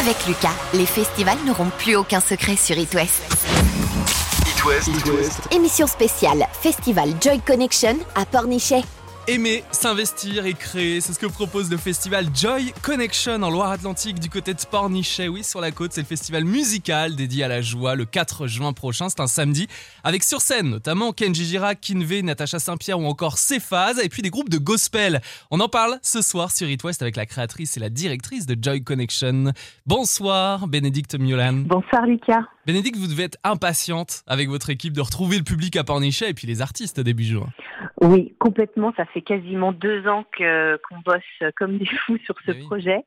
Avec Lucas, les festivals n'auront plus aucun secret sur It West. It West. Émission spéciale Festival Joy Connection à Pornichet. Aimer, s'investir et créer, c'est ce que propose le festival Joy Connection en Loire-Atlantique du côté de Pornichet. Oui, sur la côte, c'est le festival musical dédié à la joie le 4 juin prochain, c'est un samedi, avec sur scène notamment Kenji Girac, Kinvey, Natacha Saint-Pierre ou encore Cephase, et puis des groupes de gospel. On en parle ce soir sur It West avec la créatrice et la directrice de Joy Connection. Bonsoir, Bénédicte Miolan. Bonsoir Lucas. Bénédicte, vous devez être impatiente avec votre équipe de retrouver le public à Pornichet et puis les artistes début juin. Oui, complètement. Ça fait quasiment deux ans que qu'on bosse comme des fous sur ce Oui. projet.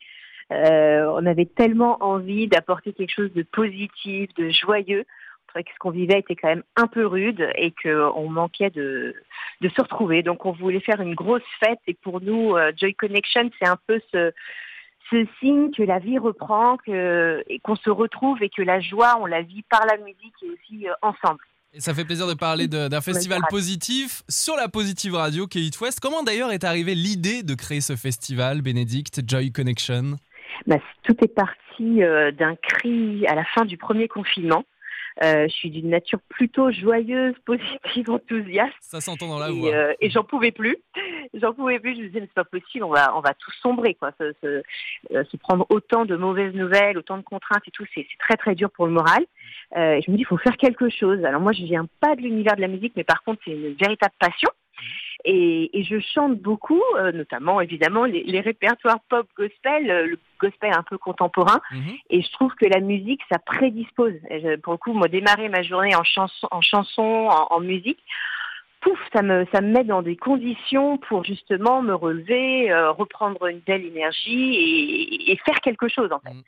Euh, on avait tellement envie d'apporter quelque chose de positif, de joyeux. On trouvait que ce qu'on vivait était quand même un peu rude et qu'on manquait de, de se retrouver. Donc on voulait faire une grosse fête et pour nous, euh, Joy Connection, c'est un peu ce, ce signe que la vie reprend, que, et qu'on se retrouve et que la joie, on la vit par la musique et aussi euh, ensemble. Et ça fait plaisir de parler d'un festival positif sur la Positive Radio qui est It West. Comment d'ailleurs est arrivée l'idée de créer ce festival, Bénédicte, Joy Connection? Bah, tout est parti euh, d'un cri à la fin du premier confinement. Euh, je suis d'une nature plutôt joyeuse, positive, enthousiaste. Ça s'entend dans la et, voix. euh, et j'en pouvais plus. J'en pouvais plus. Je me disais, mais c'est pas possible, on va, on va tous sombrer, quoi. Se, se- euh, se prendre autant de mauvaises nouvelles, autant de contraintes et tout, c'est c'est très très dur pour le moral. Euh, et je me dis, il faut faire quelque chose. Alors moi, je viens pas de l'univers de la musique, mais par contre, c'est une véritable passion. Et, et je chante beaucoup, euh, notamment évidemment les, les répertoires pop gospel, euh, le gospel un peu contemporain. Mhm. Et je trouve que la musique, ça prédispose. Je- pour le coup, moi, démarrer ma journée en chanson, en, chanson, en, en musique, pouf, ça me, ça me met dans des conditions pour justement me relever, euh, reprendre une belle énergie et, et faire quelque chose en fait. Mm.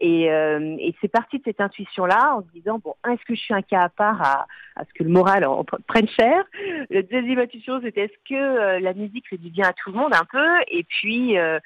Et, euh, et c'est parti de cette intuition-là en se disant, bon, est-ce que je suis un cas à part à, ce que le moral en pre- prenne cher La deuxième intuition, c'était est-ce que euh, la musique fait du bien à tout le monde un peu? Et puis... euh,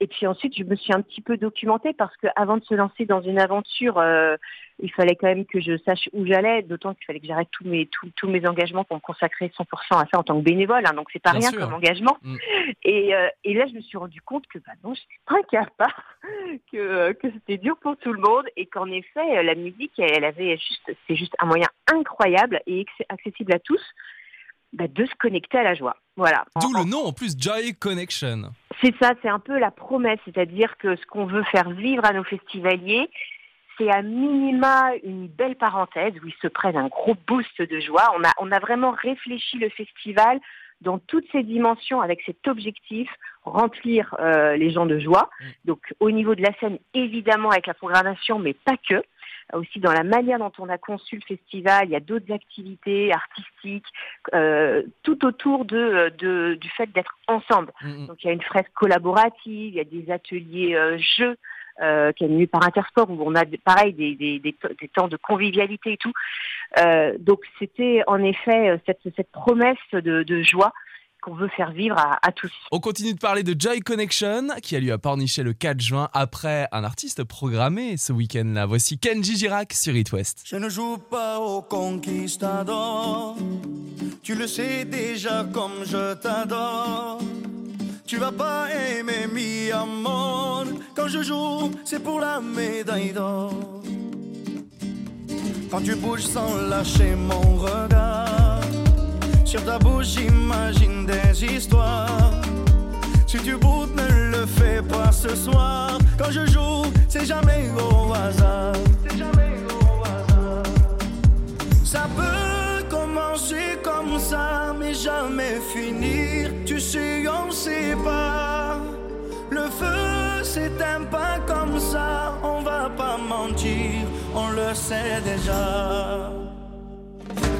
et puis ensuite, je me suis un petit peu documentée parce que avant de se lancer dans une aventure, euh, il fallait quand même que je sache où j'allais, d'autant qu'il fallait que j'arrête tous mes tous, tous mes engagements pour me consacrer 100% à ça en tant que bénévole. Hein, donc c'est pas Bien rien sûr. comme engagement. Mm. Et, euh, et là, je me suis rendu compte que bah non, je suis pas capable, que euh, que c'était dur pour tout le monde et qu'en effet, la musique, elle avait juste, c'est juste un moyen incroyable et acc- accessible à tous. Bah, de se connecter à la joie. Voilà. D'où le nom en plus, Joy Connection. c'est ça, c'est un peu la promesse, c'est-à-dire que ce qu'on veut faire vivre à nos festivaliers, c'est à minima une belle parenthèse où ils se prennent un gros boost de joie. On a, on a vraiment réfléchi le festival dans toutes ses dimensions avec cet objectif, remplir euh, les gens de joie. Mm. Donc au niveau de la scène, évidemment avec la programmation, mais pas que. Aussi dans la manière dont on a conçu le festival, il y a d'autres activités artistiques, euh, tout autour de, de- du fait d'être ensemble. Mhm. Donc il y a une fresque collaborative, il y a des ateliers euh, jeux euh, qui est animés par Intersport où on a pareil des, des, des, des temps de convivialité et tout. Euh, donc c'était en effet euh, cette, cette promesse de, de joie qu'on veut faire vivre à, à tous. On continue de parler de Joy Connection qui a lieu à Pornichet le 4 juin après un artiste programmé ce week-end-là. Voici Kenji Girac sur It West. Je ne joue pas au conquistador. Tu le sais déjà comme je t'adore. Tu vas pas aimer mi amor. Quand je joue, c'est pour la médaille d'or. Quand tu bouges sans lâcher mon regard. Sur ta bouche, j'imagine des histoires. Si tu boutes, ne le fais pas ce soir. Quand je joue, c'est jamais au hasard. C'est jamais au hasard. Ça peut commencer comme ça, mais jamais finir. Tu sais, on sait pas. Le feu s'éteint pas comme ça, on va pas mentir, on le sait déjà.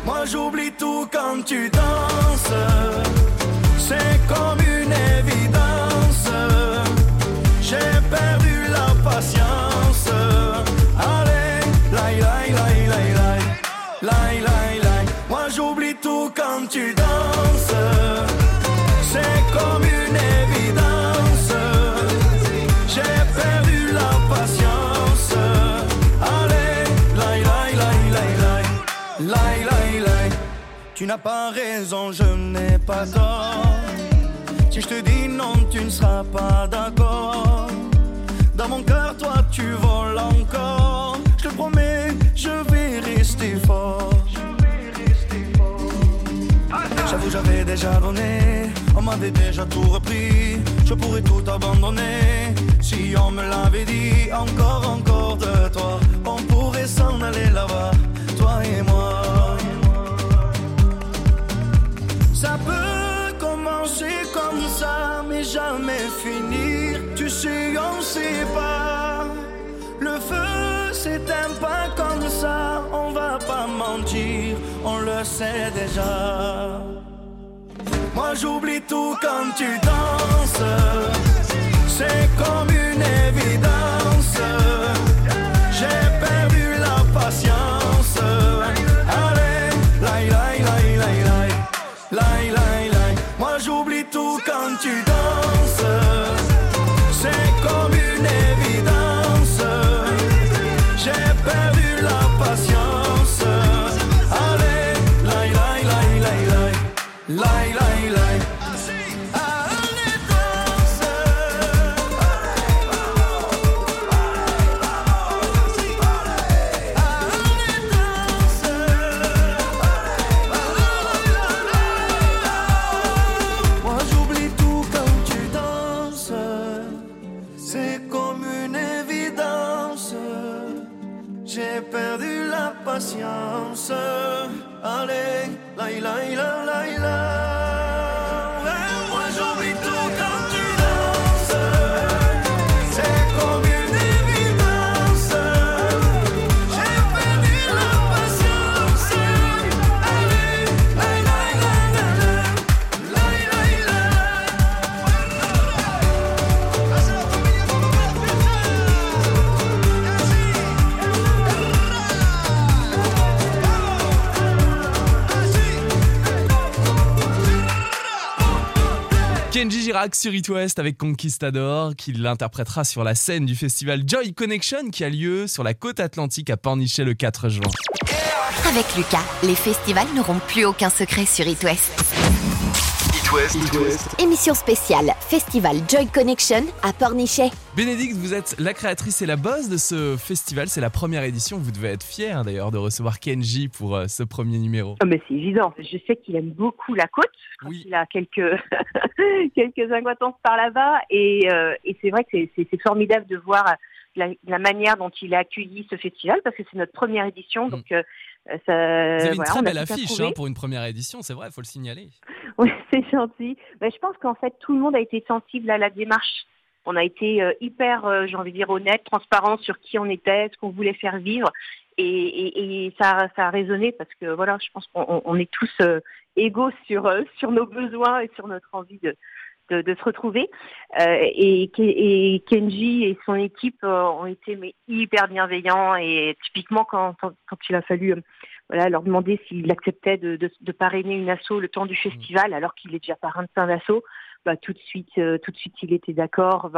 Moi j'oublie quand tu danses, c'est comme une évidence. J'ai perdu la patience. Pas raison, je n'ai pas tort. Si je te dis non, tu ne seras pas d'accord. Dans mon cœur, toi, tu voles encore. Je te promets, je vais rester fort. J'avoue, j'avais déjà donné, on m'avait déjà tout repris. Je pourrais tout abandonner si on me l'avait dit. Encore, encore de toi, on pourrait s'en aller là-bas, déjà. Moi j'oublie tout quand tu danses, c'est comme une évidence. J'ai Sur It West avec Conquistador, qui l'interprétera sur la scène du festival Joy Connection qui a lieu sur la côte atlantique à Pornichet le 4 juin. Avec Lucas, les festivals n'auront plus aucun secret sur It West. It West. Émission spéciale Festival Joy Connection à Pornichet. Bénédicte, vous êtes la créatrice et la boss de ce festival, c'est la première édition, vous devez être fier d'ailleurs de recevoir Kenji pour euh, ce premier numéro. Ah, mais c'est évident. Je sais qu'il aime beaucoup la côte. Oui. qu'il a quelques quelques par là-bas et, euh, et c'est vrai que c'est- formidable de voir la, la manière dont il a accueilli ce festival parce que c'est notre première édition. Mm. Donc euh, ça, Vous avez une voilà, très belle affiche hein, pour une première édition, c'est vrai, il faut le signaler. Oui, c'est gentil. Mais je pense qu'en fait, tout le monde a été sensible à la démarche. On a été euh, hyper, euh, j'ai envie de dire, honnête, transparent sur qui on était, ce qu'on voulait faire vivre. Et, et, et ça, ça a résonné parce que voilà, je pense qu'on on- on est tous euh, égaux sur, euh, sur nos besoins et sur notre envie de, de, de se retrouver. Euh, et, et Kenji et son équipe euh, ont été mais, hyper bienveillants. Et typiquement, quand, quand, il a fallu euh, voilà, leur demander s'il acceptait de, de, de parrainer une asso le temps du festival, alors qu'il est déjà parrain de plein d'assos, bah, tout de suite, euh, tout de suite, il était d'accord.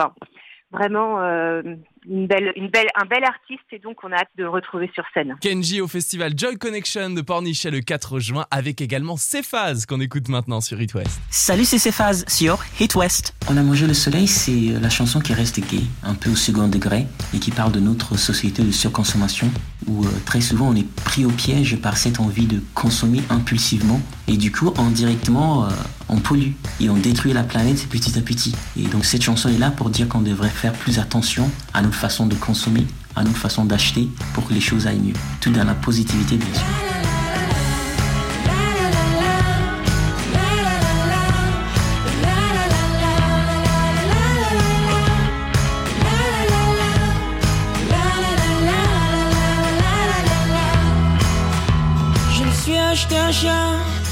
Vraiment euh, une belle, une belle, un bel artiste, et donc on a hâte de le retrouver sur scène. Kenji au festival Joy Connection de Pornichet le 4 juin avec également Cephas qu'on écoute maintenant sur It West. Salut, c'est Cephas sur Hit West. On a mangé le soleil, c'est euh, la chanson qui reste gay, un peu au second degré, et qui parle de notre société de surconsommation, où euh, très souvent on est pris au piège par cette envie de consommer impulsivement, et du coup, indirectement, euh, on pollue, et on détruit la planète petit à petit. Et donc cette chanson est là pour dire qu'on devrait faire plus attention à notre façon de consommer, à notre façon d'acheter, pour que les choses aillent mieux. Tout dans la positivité, bien sûr.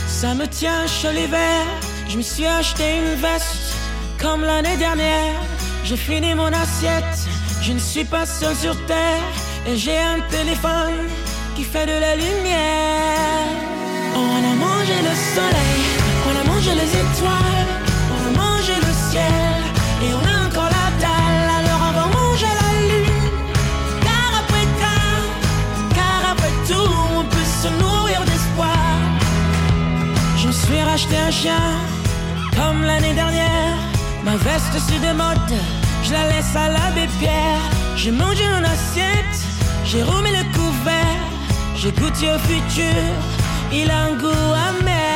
Ça me tient chaud l'hiver. Je me suis acheté une veste, comme l'année dernière. J'ai fini mon assiette, je ne suis pas seul sur terre. Et j'ai un téléphone qui fait de la lumière. On a mangé le soleil, on a mangé les étoiles, on a mangé le ciel. Suis racheté un chien, comme l'année dernière. Ma veste se démode, je la laisse à l'abbé Pierre. J'ai mangé mon assiette, j'ai remis le couvert, j'ai goûté au futur, il a un goût amer.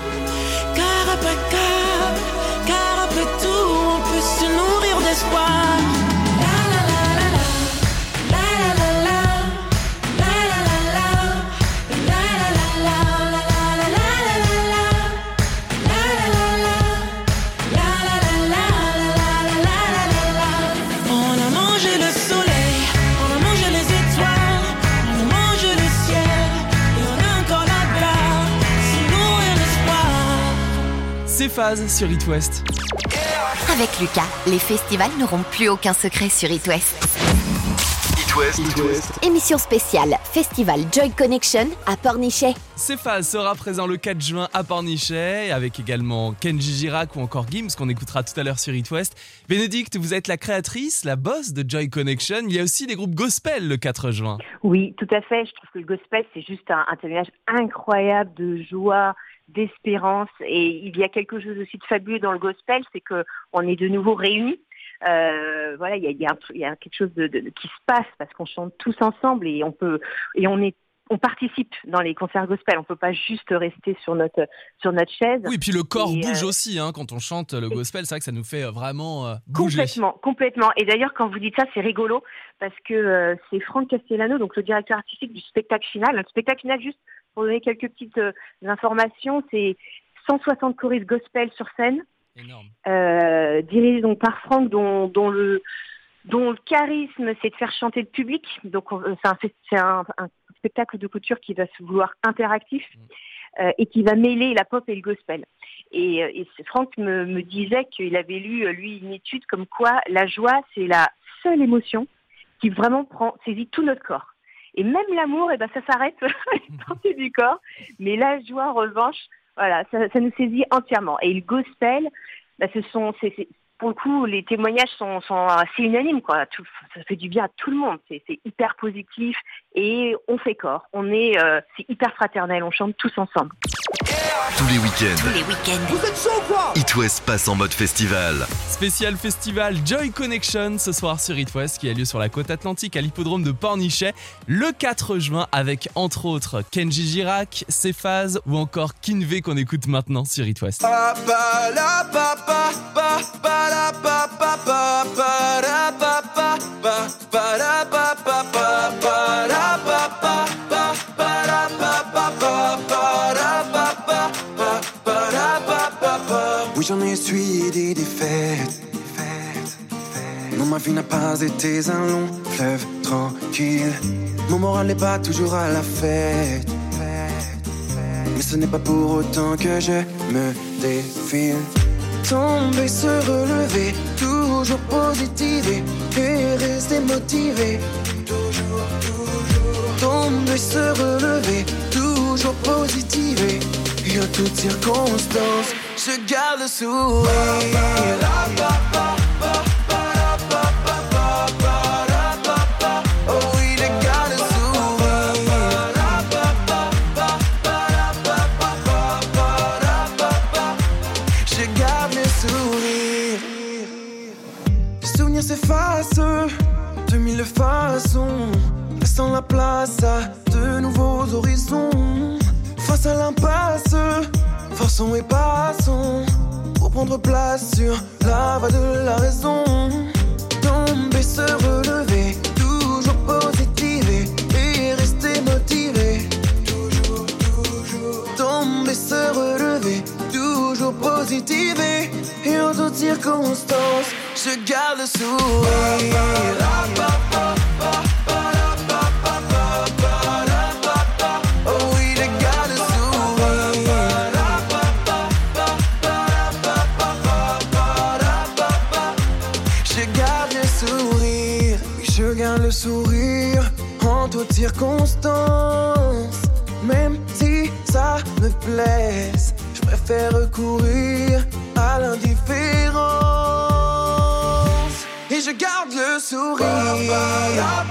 C'est Phase sur It West. Avec Lucas, les festivals n'auront plus aucun secret sur It West. It West. Émission spéciale Festival Joy Connection à Pornichet. C'est Phase sera présent le 4 juin à Pornichet, avec également Kenji Girac ou encore Gims qu'on écoutera tout à l'heure sur It West. Bénédicte, vous êtes la créatrice, la boss de Joy Connection. Il y a aussi des groupes gospel le 4 juin. Oui, tout à fait. Je trouve que le gospel, c'est juste un, un témoignage incroyable de joie, d'espérance. Et il y a quelque chose aussi de fabuleux dans le gospel, c'est que on est de nouveau réunis. Euh, voilà, il y a, y a y a quelque chose de, de- qui se passe parce qu'on chante tous ensemble et on peut et on est on participe dans les concerts gospel. On peut pas juste rester sur notre sur notre chaise. Oui, puis le corps Et, bouge euh, aussi hein, quand on chante le gospel. C'est vrai que ça nous fait euh, vraiment euh, bouger. Complètement, complètement. Et d'ailleurs, quand vous dites ça, c'est rigolo parce que euh, c'est Franck Castellano, donc le directeur artistique du spectacle final. Le spectacle final, juste pour donner quelques petites informations, c'est 160 choristes gospel sur scène, Énorme. dirigés donc par Franck, dont, dont le dont le charisme, c'est de faire chanter le public. Donc, on- c'est un, c'est un- un spectacle de couture qui va se vouloir interactif euh, et qui va mêler la pop et le gospel. Et, euh, et Franck me, me disait qu'il avait lu, euh, lui, une étude comme quoi la joie, c'est la seule émotion qui vraiment prend, saisit tout notre corps. Et même l'amour, eh ben, ça s'arrête partie du corps. Mais la joie, en revanche, voilà, ça, ça nous saisit entièrement. Et le gospel, bah, ce sont, c'est- pour le coup, les témoignages sont, assez unanimes, ça fait du bien à tout le monde. C'est, c'est hyper positif et on fait corps. On est, euh, c'est hyper fraternel. On chante tous ensemble. Tous les week-ends, Les week-ends. It West passe en mode festival. Spécial festival Joy Connection ce soir sur It West qui a lieu sur la côte atlantique à l'hippodrome de Pornichet le 4 juin avec entre autres Kenji Girac, Cephase ou encore Kinvey qu'on écoute maintenant sur It West. Ma vie n'a pas été un long fleuve tranquille. Mon moral n'est pas toujours à la fête. Mais ce n'est pas pour autant que je me défile. Tomber, se relever, toujours positiver et rester motivé. Toujours, toujours. Tomber, se relever, toujours positiver. Et en toutes circonstances, je garde le sourire. Sourire.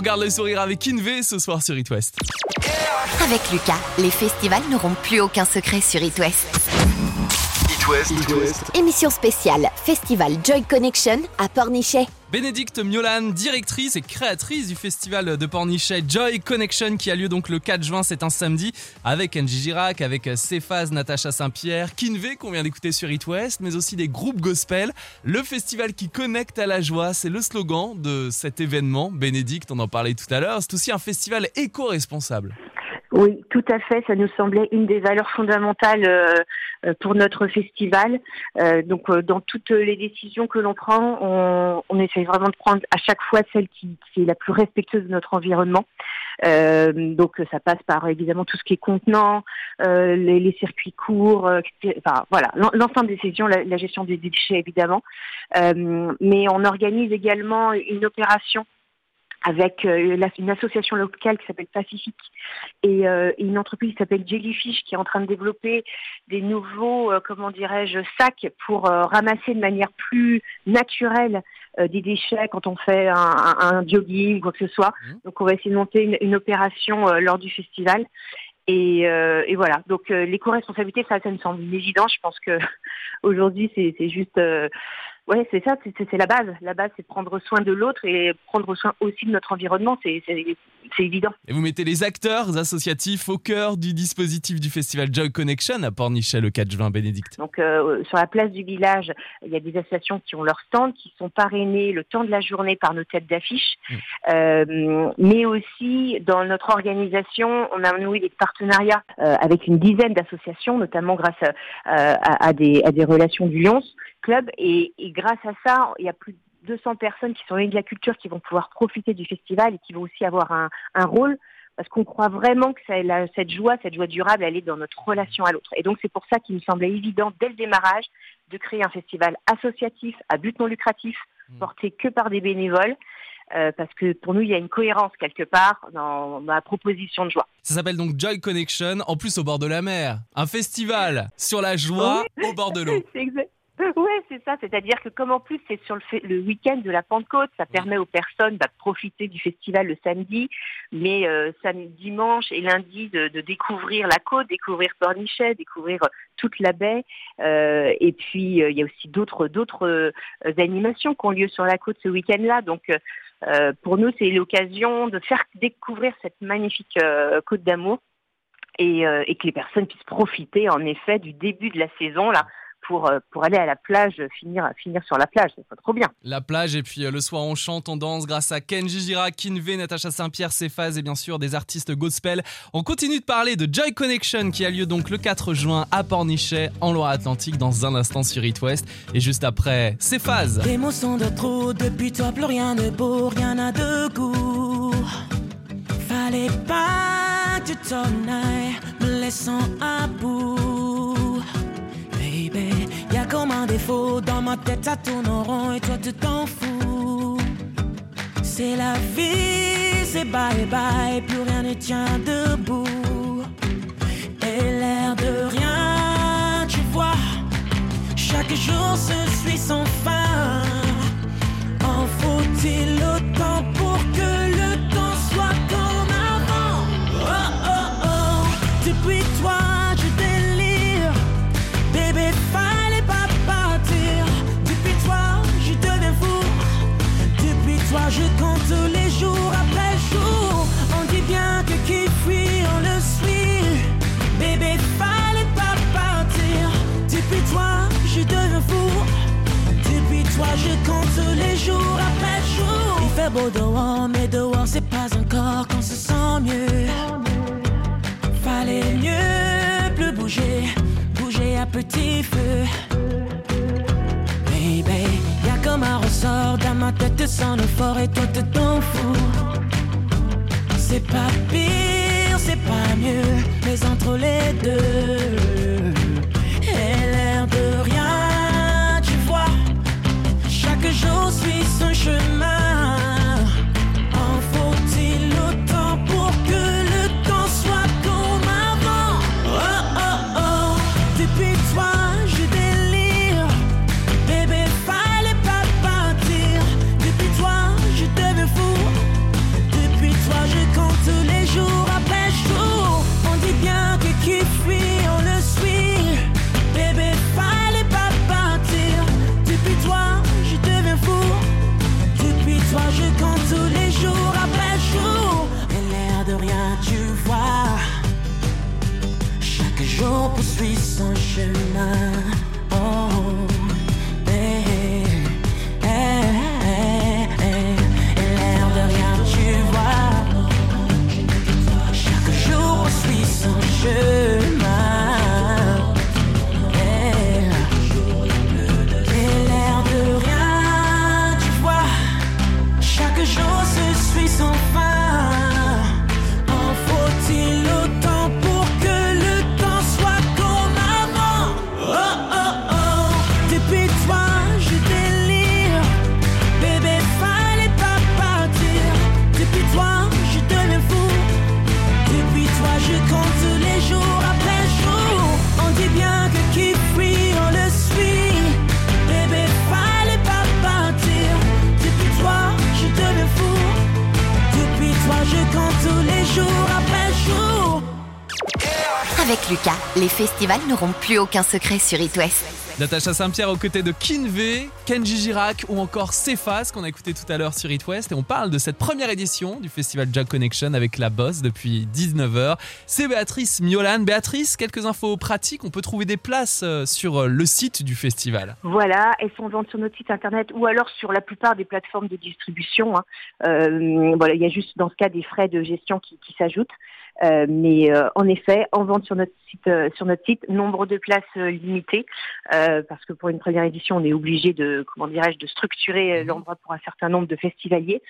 Sourire. On garde le sourire avec Inve ce soir sur It West. Avec Lucas, les festivals n'auront plus aucun secret sur It West. It West. Émission spéciale Festival Joy Connection à Pornichet. Bénédicte Miolan, directrice et créatrice du festival de Pornichet Joy Connection qui a lieu donc le 4 juin, c'est un samedi, avec Angie Girac, avec Cephas, Natacha Saint-Pierre, Kinvé qu'on vient d'écouter sur It West, mais aussi des groupes gospel. Le festival qui connecte à la joie, c'est le slogan de cet événement. Bénédicte, on en parlait tout à l'heure, c'est aussi un festival éco-responsable. Oui, tout à fait. Ça nous semblait une des valeurs fondamentales euh, euh, pour notre festival. Euh, donc, euh, dans toutes les décisions que l'on prend, on, on essaye vraiment de prendre à chaque fois celle qui, qui est la plus respectueuse de notre environnement. Euh, donc, ça passe par évidemment tout ce qui est contenant, euh, les, les circuits courts, euh, enfin voilà, l'en- l'ensemble des décisions, la, la gestion des déchets évidemment. Euh, mais on organise également une opération avec euh, une association locale qui s'appelle Pacifique et euh, une entreprise qui s'appelle Jellyfish qui est en train de développer des nouveaux, euh, comment dirais-je, sacs pour ramasser de manière plus naturelle euh, des déchets quand on fait un, un, un jogging ou quoi que ce soit. Mhm. Donc on va essayer de monter une, une opération euh, lors du festival. Et, euh, et voilà. Donc euh, l'éco-responsabilité, ça, ça me semble une évidence. Je pense que aujourd'hui, c'est c'est juste, euh, ouais, c'est ça, c'est- la base. La base, c'est prendre soin de l'autre et prendre soin aussi de notre environnement. C'est évident. Et vous mettez les acteurs associatifs au cœur du dispositif du festival Joy Connection à Pornichet le 4 juin, Bénédicte. Donc euh, sur la place du village, il y a des associations qui ont leur stand, qui sont parrainées le temps de la journée par nos têtes d'affiche. Mm. Euh, mais aussi dans notre organisation, on a noué des partenariats euh, avec une dizaine d'associations, notamment grâce à, à- à des, à des relations du Lyons Club. Et, et grâce à ça, il y a plus de 200 personnes qui sont liées de la culture qui vont pouvoir profiter du festival et qui vont aussi avoir un, un rôle parce qu'on croit vraiment que ça- la- cette joie, cette joie durable, elle est dans notre relation à l'autre. Et donc c'est pour ça qu'il me semblait évident dès le démarrage de créer un festival associatif à but non lucratif, Mm. porté que par des bénévoles, euh, parce que pour nous il y a une cohérence quelque part dans ma proposition de joie. Ça s'appelle donc Joy Connection, en plus au bord de la mer. Un festival sur la joie au bord de l'eau. C'est exact. Ouais, c'est ça. C'est-à-dire que comme en plus c'est sur le, le week-end de la Pentecôte, ça permet aux personnes bah, de profiter du festival le samedi, mais euh, samedi, dimanche et lundi de, découvrir la côte, découvrir Pornichet, découvrir euh, toute la baie. Euh, et puis il y a aussi d'autres animations qui ont lieu sur la côte ce week-end-là. Donc pour nous c'est l'occasion de faire découvrir cette magnifique côte d'amour. Et, et que les personnes puissent profiter en effet du début de la saison là pour, euh, pour aller à la plage, finir, finir sur la plage, c'est pas trop bien. La plage et puis euh, le soir on chante, on danse grâce à Kenji Girac, Kinvé, Natacha Saint-Pierre, Cephas et bien sûr des artistes gospel. On continue de parler de Joy Connection qui a lieu donc le 4 juin à Pornichet en Loire-Atlantique dans un instant sur It West. Et juste après, Cephas. Des mots sont de trop, depuis toi plus rien de beau, rien n'a de goût. Fallait pas que tu t'en ailles, me laissant à bout. Baby, y a comme un défaut, dans ma tête ça tourne en rond et toi tu t'en fous. C'est la vie, c'est bye bye, plus rien ne tient debout. Et l'air de rien, tu vois. Chaque jour se suit sans fin. Beau dehors, mais dehors c'est pas encore qu'on se sent mieux. Fallait mieux plus bouger, bouger à petit feu. Baby, y a comme un ressort dans ma tête sans le fort et toi te t'en fous. C'est pas pire, c'est pas mieux, mais entre les deux, Les festivals n'auront plus aucun secret sur It West. Natacha Saint-Pierre aux côtés de Kinvey, Kenji Girac ou encore Cephas qu'on a écouté tout à l'heure sur It West et on parle de cette première édition du festival Jack Connection avec la boss depuis 19h. C'est Béatrice Miolan. Béatrice, quelques infos pratiques, on peut trouver des places euh, sur euh, le site du festival. Voilà, elles sont vendues sur notre site internet ou alors sur la plupart des plateformes de distribution. hein. Euh, voilà, il y a juste dans ce cas des frais de gestion qui, qui s'ajoutent. Euh, mais euh, en effet, en vente sur notre site, euh, sur notre site, nombre de places limitées, euh, parce que pour une première édition, on est obligé de, comment dirais-je, de structurer euh, l'endroit pour un certain nombre de festivaliers.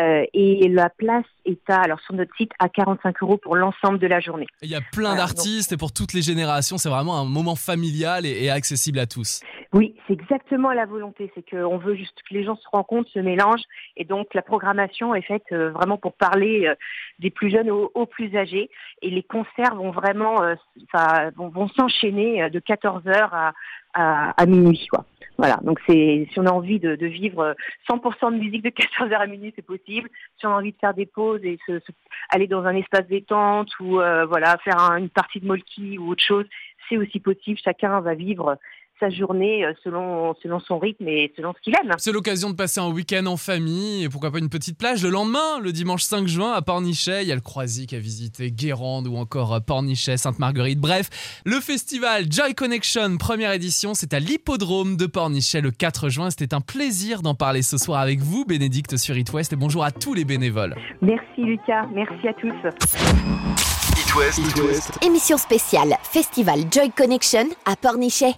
Euh, et la place est à, alors sur notre site, à 45 euros pour l'ensemble de la journée. Il y a plein d'artistes et pour toutes les générations, c'est vraiment un moment familial et, et accessible à tous. Oui, c'est exactement la volonté. C'est qu'on veut juste que les gens se rencontrent, se mélangent. Et donc, la programmation est faite euh, vraiment pour parler euh, des plus jeunes aux, aux plus âgés. Et les concerts vont vraiment ça, vont, vont s'enchaîner de 14h à, à, à minuit. Quoi. Voilà, donc c'est si on a envie de, de vivre euh, 100% de musique de 14h à minuit, c'est possible. Si on a envie de faire des pauses et se, se- aller dans un espace détente ou euh, voilà faire un- une partie de molki ou autre chose, c'est aussi possible. Chacun va vivre sa journée euh, selon selon son rythme et selon ce qu'il aime. C'est l'occasion de passer un week-end en famille et pourquoi pas une petite plage le lendemain, le dimanche 5 juin à Pornichet. Il y a le Croisic à visiter, Guérande ou encore Pornichet, Sainte-Marguerite. Bref, le festival Joy Connection, première édition, c'est à l'hippodrome de Pornichet le 4 juin. C'était un plaisir d'en parler ce soir avec vous, Bénédicte sur It West, et bonjour à tous les bénévoles. Merci Lucas, merci à tous. It West. Émission spéciale Festival Joy Connection à Pornichet.